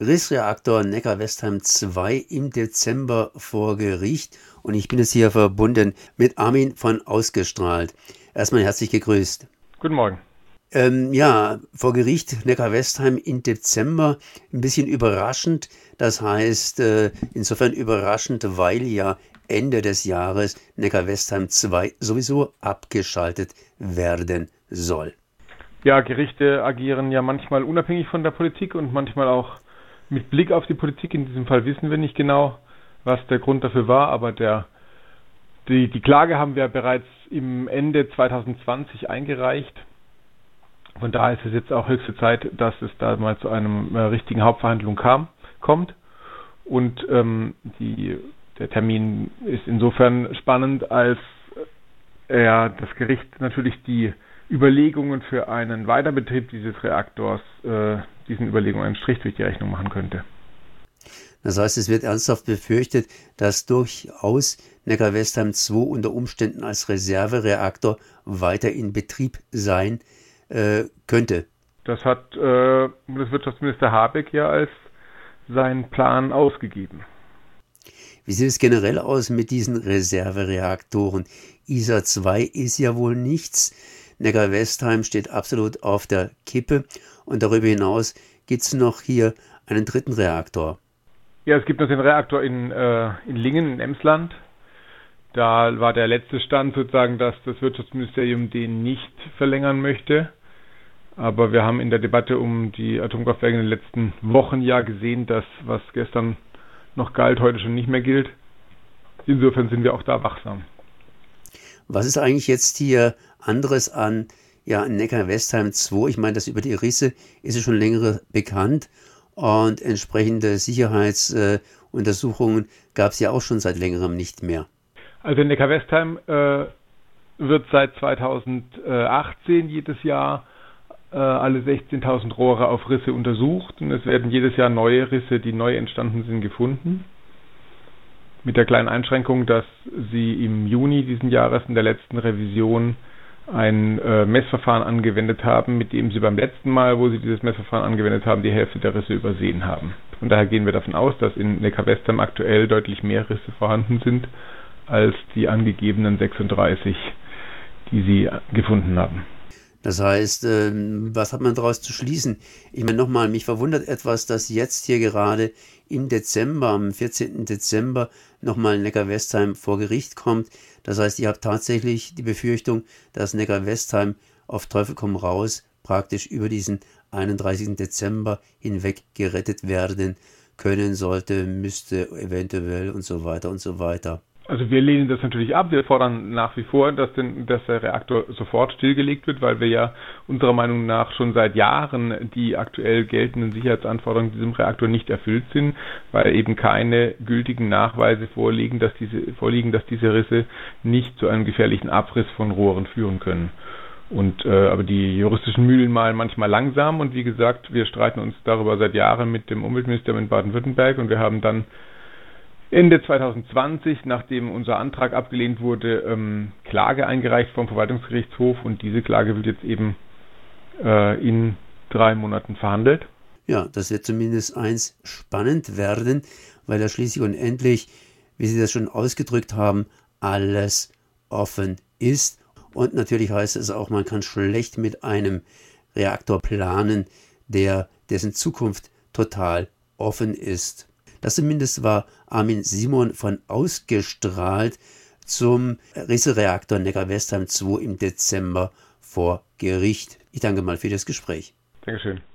Rissreaktor Neckar-Westheim 2 im Dezember vor Gericht und ich bin jetzt hier verbunden mit Armin von Ausgestrahlt. Erstmal herzlich gegrüßt. Guten Morgen. Ähm, ja, vor Gericht Neckar-Westheim im Dezember, ein bisschen überraschend. Das heißt, äh, insofern überraschend, weil ja Ende des Jahres Neckar-Westheim 2 sowieso abgeschaltet werden soll. Ja, Gerichte agieren ja manchmal unabhängig von der Politik und manchmal auch mit Blick auf die Politik. In diesem Fall wissen wir nicht genau, was der Grund dafür war, aber der, die, die Klage haben wir bereits im Ende 2020 eingereicht. Von daher ist es jetzt auch höchste Zeit, dass es da mal zu einem äh, richtigen Hauptverhandlung kam, kommt. Und ähm, die, der Termin ist insofern spannend, als äh, das Gericht natürlich die Überlegungen für einen Weiterbetrieb dieses Reaktors, äh, diesen Überlegungen einen Strich durch die Rechnung machen könnte. Das heißt, es wird ernsthaft befürchtet, dass durchaus Neckar-Westheim 2 unter Umständen als Reservereaktor weiter in Betrieb sein äh, könnte. Das hat äh, Bundeswirtschaftsminister Habeck ja als seinen Plan ausgegeben. Wie sieht es generell aus mit diesen Reservereaktoren? ISA 2 ist ja wohl nichts. Neckar-Westheim steht absolut auf der Kippe. Und darüber hinaus gibt es noch hier einen dritten Reaktor. Ja, es gibt noch den Reaktor in, äh, in Lingen, in Emsland. Da war der letzte Stand sozusagen, dass das Wirtschaftsministerium den nicht verlängern möchte. Aber wir haben in der Debatte um die Atomkraftwerke in den letzten Wochen ja gesehen, dass was gestern noch galt, heute schon nicht mehr gilt. Insofern sind wir auch da wachsam. Was ist eigentlich jetzt hier anderes an ja, Neckar-Westheim 2? Ich meine, das über die Risse ist ja schon länger bekannt und entsprechende Sicherheitsuntersuchungen äh, gab es ja auch schon seit längerem nicht mehr. Also Neckar-Westheim äh, wird seit 2018 jedes Jahr äh, alle 16.000 Rohre auf Risse untersucht und es werden jedes Jahr neue Risse, die neu entstanden sind, gefunden mit der kleinen Einschränkung, dass sie im Juni diesen Jahres in der letzten Revision ein äh, Messverfahren angewendet haben, mit dem sie beim letzten Mal, wo sie dieses Messverfahren angewendet haben, die Hälfte der Risse übersehen haben. Von daher gehen wir davon aus, dass in Neckar-Westheim aktuell deutlich mehr Risse vorhanden sind als die angegebenen 36, die sie gefunden haben. Das heißt, ähm, was hat man daraus zu schließen? Ich meine nochmal, mich verwundert etwas, dass jetzt hier gerade im Dezember, am 14. Dezember, nochmal Neckar-Westheim vor Gericht kommt. Das heißt, ihr habt tatsächlich die Befürchtung, dass Neckar-Westheim auf Teufel komm raus praktisch über diesen 31. Dezember hinweg gerettet werden können sollte, müsste eventuell und so weiter und so weiter. Also wir lehnen das natürlich ab. Wir fordern nach wie vor, dass, den, dass der Reaktor sofort stillgelegt wird, weil wir ja unserer Meinung nach schon seit Jahren die aktuell geltenden Sicherheitsanforderungen diesem Reaktor nicht erfüllt sind, weil eben keine gültigen Nachweise vorliegen, dass diese, vorliegen, dass diese Risse nicht zu einem gefährlichen Abriss von Rohren führen können. Und äh, aber die juristischen Mühlen malen manchmal langsam und wie gesagt, wir streiten uns darüber seit Jahren mit dem Umweltministerium in Baden-Württemberg und wir haben dann Ende 2020, nachdem unser Antrag abgelehnt wurde, ähm, Klage eingereicht vom Verwaltungsgerichtshof und diese Klage wird jetzt eben äh, in drei Monaten verhandelt. Ja, das wird zumindest eins spannend werden, weil da schließlich und endlich, wie Sie das schon ausgedrückt haben, alles offen ist. Und natürlich heißt es auch, man kann schlecht mit einem Reaktor planen, der dessen Zukunft total offen ist. Das zumindest war Armin Simon von ausgestrahlt zum Rissereaktor Neckar-Westheim 2 im Dezember vor Gericht. Ich danke mal für das Gespräch. Dankeschön.